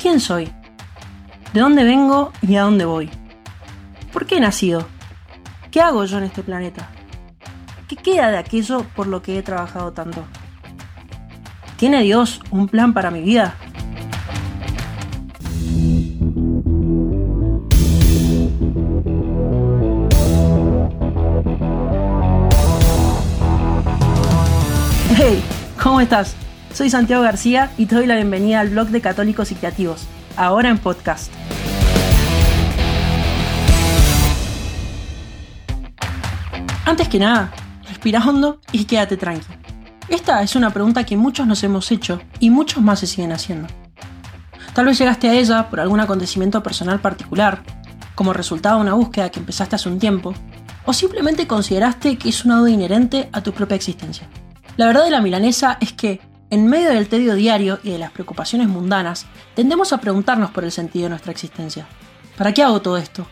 ¿Quién soy? ¿De dónde vengo y a dónde voy? ¿Por qué he nacido? ¿Qué hago yo en este planeta? ¿Qué queda de aquello por lo que he trabajado tanto? ¿Tiene Dios un plan para mi vida? Hey, ¿cómo estás? Soy Santiago García y te doy la bienvenida al blog de Católicos y Creativos, ahora en podcast. Antes que nada, respira hondo y quédate tranquilo. Esta es una pregunta que muchos nos hemos hecho y muchos más se siguen haciendo. Tal vez llegaste a ella por algún acontecimiento personal particular, como resultado de una búsqueda que empezaste hace un tiempo, o simplemente consideraste que es una duda inherente a tu propia existencia. La verdad de la milanesa es que, en medio del tedio diario y de las preocupaciones mundanas, tendemos a preguntarnos por el sentido de nuestra existencia. ¿Para qué hago todo esto?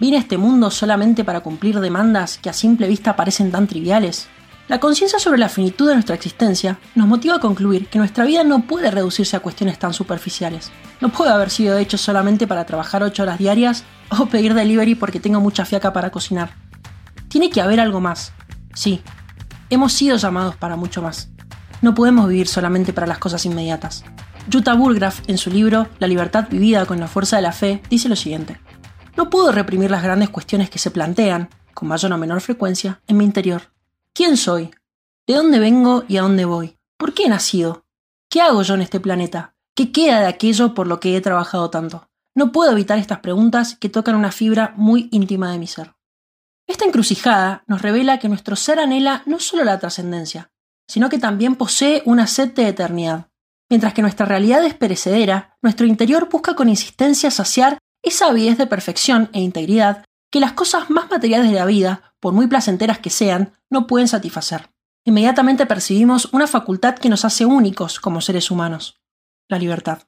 ¿Vine a este mundo solamente para cumplir demandas que a simple vista parecen tan triviales? La conciencia sobre la finitud de nuestra existencia nos motiva a concluir que nuestra vida no puede reducirse a cuestiones tan superficiales. No puede haber sido hecho solamente para trabajar 8 horas diarias o pedir delivery porque tengo mucha fiaca para cocinar. Tiene que haber algo más. Sí, hemos sido llamados para mucho más. No podemos vivir solamente para las cosas inmediatas. Jutta Burgraf, en su libro La libertad vivida con la fuerza de la fe, dice lo siguiente. No puedo reprimir las grandes cuestiones que se plantean, con mayor o menor frecuencia, en mi interior. ¿Quién soy? ¿De dónde vengo y a dónde voy? ¿Por qué he nacido? ¿Qué hago yo en este planeta? ¿Qué queda de aquello por lo que he trabajado tanto? No puedo evitar estas preguntas que tocan una fibra muy íntima de mi ser. Esta encrucijada nos revela que nuestro ser anhela no solo la trascendencia, sino que también posee una sed de eternidad. Mientras que nuestra realidad es perecedera, nuestro interior busca con insistencia saciar esa avidez de perfección e integridad que las cosas más materiales de la vida, por muy placenteras que sean, no pueden satisfacer. Inmediatamente percibimos una facultad que nos hace únicos como seres humanos, la libertad.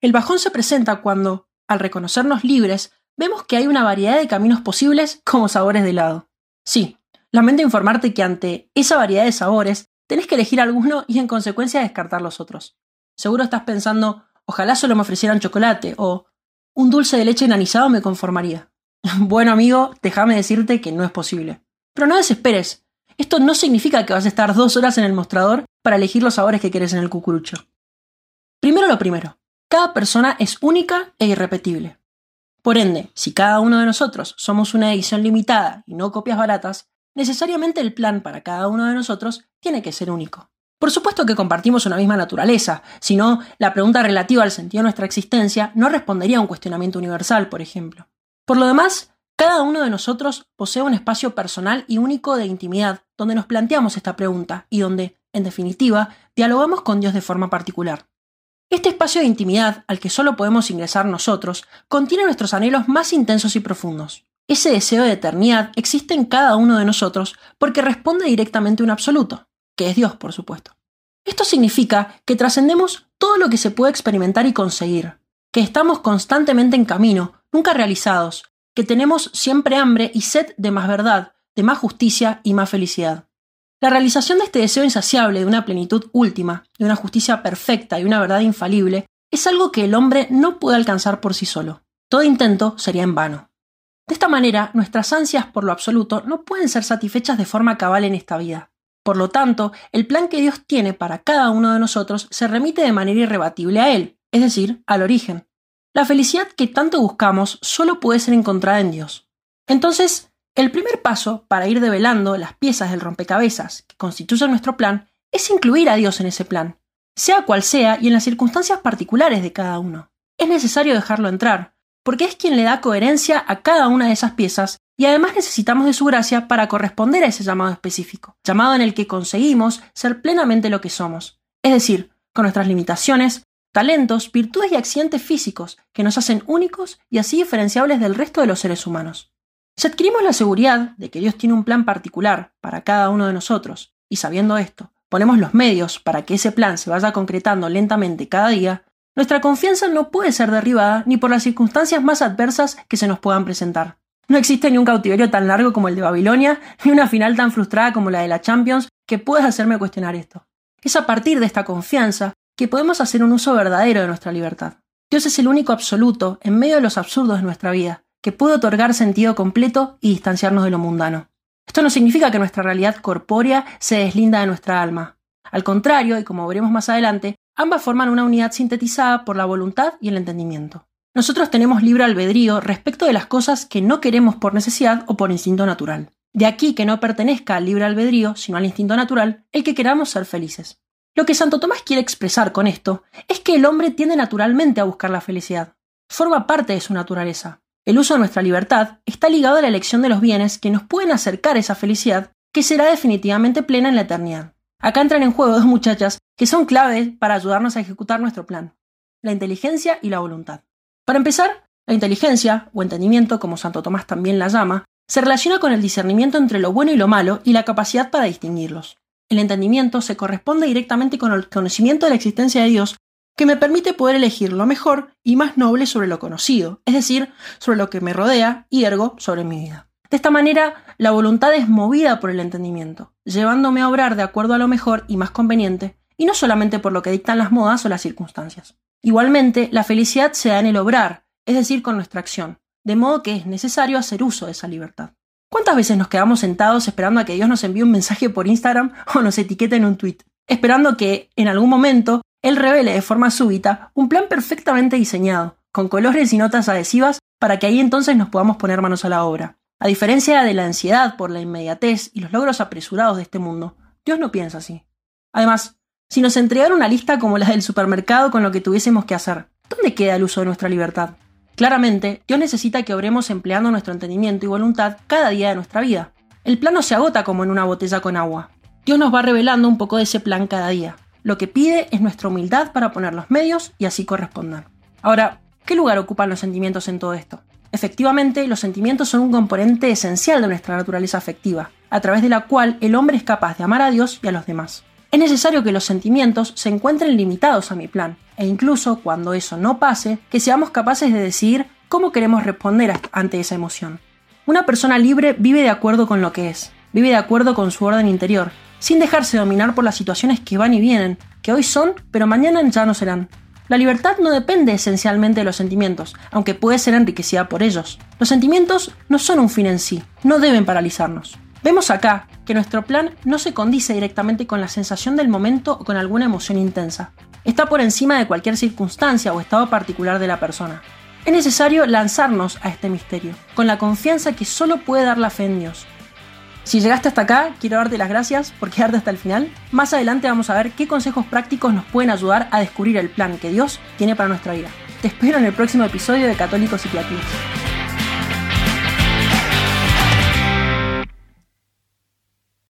El bajón se presenta cuando, al reconocernos libres, vemos que hay una variedad de caminos posibles como sabores de helado. Sí, lamento informarte que ante esa variedad de sabores tenés que elegir alguno y en consecuencia descartar los otros. Seguro estás pensando, ojalá solo me ofrecieran chocolate o un dulce de leche granizado me conformaría. bueno amigo, déjame decirte que no es posible. Pero no desesperes. Esto no significa que vas a estar dos horas en el mostrador para elegir los sabores que quieres en el cucurucho. Primero lo primero. Cada persona es única e irrepetible. Por ende, si cada uno de nosotros somos una edición limitada y no copias baratas, necesariamente el plan para cada uno de nosotros tiene que ser único. Por supuesto que compartimos una misma naturaleza, si no, la pregunta relativa al sentido de nuestra existencia no respondería a un cuestionamiento universal, por ejemplo. Por lo demás, cada uno de nosotros posee un espacio personal y único de intimidad donde nos planteamos esta pregunta y donde, en definitiva, dialogamos con Dios de forma particular. Este espacio de intimidad al que solo podemos ingresar nosotros contiene nuestros anhelos más intensos y profundos. Ese deseo de eternidad existe en cada uno de nosotros porque responde directamente a un absoluto, que es Dios, por supuesto. Esto significa que trascendemos todo lo que se puede experimentar y conseguir, que estamos constantemente en camino, nunca realizados, que tenemos siempre hambre y sed de más verdad, de más justicia y más felicidad. La realización de este deseo insaciable de una plenitud última, de una justicia perfecta y una verdad infalible, es algo que el hombre no puede alcanzar por sí solo. Todo intento sería en vano. De esta manera, nuestras ansias por lo absoluto no pueden ser satisfechas de forma cabal en esta vida. Por lo tanto, el plan que Dios tiene para cada uno de nosotros se remite de manera irrebatible a Él, es decir, al origen. La felicidad que tanto buscamos solo puede ser encontrada en Dios. Entonces, el primer paso para ir develando las piezas del rompecabezas que constituyen nuestro plan es incluir a Dios en ese plan, sea cual sea y en las circunstancias particulares de cada uno. Es necesario dejarlo entrar, porque es quien le da coherencia a cada una de esas piezas y además necesitamos de su gracia para corresponder a ese llamado específico, llamado en el que conseguimos ser plenamente lo que somos, es decir, con nuestras limitaciones, talentos, virtudes y accidentes físicos que nos hacen únicos y así diferenciables del resto de los seres humanos. Si adquirimos la seguridad de que Dios tiene un plan particular para cada uno de nosotros, y sabiendo esto, ponemos los medios para que ese plan se vaya concretando lentamente cada día, nuestra confianza no puede ser derribada ni por las circunstancias más adversas que se nos puedan presentar. No existe ni un cautiverio tan largo como el de Babilonia, ni una final tan frustrada como la de la Champions que pueda hacerme cuestionar esto. Es a partir de esta confianza que podemos hacer un uso verdadero de nuestra libertad. Dios es el único absoluto, en medio de los absurdos de nuestra vida, que puede otorgar sentido completo y distanciarnos de lo mundano. Esto no significa que nuestra realidad corpórea se deslinda de nuestra alma. Al contrario, y como veremos más adelante, ambas forman una unidad sintetizada por la voluntad y el entendimiento. Nosotros tenemos libre albedrío respecto de las cosas que no queremos por necesidad o por instinto natural. De aquí que no pertenezca al libre albedrío, sino al instinto natural, el que queramos ser felices. Lo que Santo Tomás quiere expresar con esto es que el hombre tiende naturalmente a buscar la felicidad. Forma parte de su naturaleza. El uso de nuestra libertad está ligado a la elección de los bienes que nos pueden acercar a esa felicidad que será definitivamente plena en la eternidad. Acá entran en juego dos muchachas que son claves para ayudarnos a ejecutar nuestro plan. La inteligencia y la voluntad. Para empezar, la inteligencia, o entendimiento como Santo Tomás también la llama, se relaciona con el discernimiento entre lo bueno y lo malo y la capacidad para distinguirlos. El entendimiento se corresponde directamente con el conocimiento de la existencia de Dios que me permite poder elegir lo mejor y más noble sobre lo conocido, es decir, sobre lo que me rodea y ergo sobre mi vida. De esta manera, la voluntad es movida por el entendimiento, llevándome a obrar de acuerdo a lo mejor y más conveniente, y no solamente por lo que dictan las modas o las circunstancias. Igualmente, la felicidad se da en el obrar, es decir, con nuestra acción, de modo que es necesario hacer uso de esa libertad. ¿Cuántas veces nos quedamos sentados esperando a que Dios nos envíe un mensaje por Instagram o nos etiquete en un tweet? Esperando que, en algún momento, Él revele de forma súbita un plan perfectamente diseñado, con colores y notas adhesivas, para que ahí entonces nos podamos poner manos a la obra. A diferencia de la ansiedad por la inmediatez y los logros apresurados de este mundo, Dios no piensa así. Además, si nos entregara una lista como la del supermercado con lo que tuviésemos que hacer, ¿dónde queda el uso de nuestra libertad? Claramente, Dios necesita que obremos empleando nuestro entendimiento y voluntad cada día de nuestra vida. El plan no se agota como en una botella con agua. Dios nos va revelando un poco de ese plan cada día. Lo que pide es nuestra humildad para poner los medios y así corresponder. Ahora, ¿qué lugar ocupan los sentimientos en todo esto? Efectivamente, los sentimientos son un componente esencial de nuestra naturaleza afectiva, a través de la cual el hombre es capaz de amar a Dios y a los demás. Es necesario que los sentimientos se encuentren limitados a mi plan, e incluso cuando eso no pase, que seamos capaces de decidir cómo queremos responder ante esa emoción. Una persona libre vive de acuerdo con lo que es, vive de acuerdo con su orden interior, sin dejarse dominar por las situaciones que van y vienen, que hoy son, pero mañana ya no serán. La libertad no depende esencialmente de los sentimientos, aunque puede ser enriquecida por ellos. Los sentimientos no son un fin en sí, no deben paralizarnos. Vemos acá que nuestro plan no se condice directamente con la sensación del momento o con alguna emoción intensa. Está por encima de cualquier circunstancia o estado particular de la persona. Es necesario lanzarnos a este misterio, con la confianza que solo puede dar la fe en Dios. Si llegaste hasta acá, quiero darte las gracias por quedarte hasta el final. Más adelante vamos a ver qué consejos prácticos nos pueden ayudar a descubrir el plan que Dios tiene para nuestra vida. Te espero en el próximo episodio de Católicos y Platinos.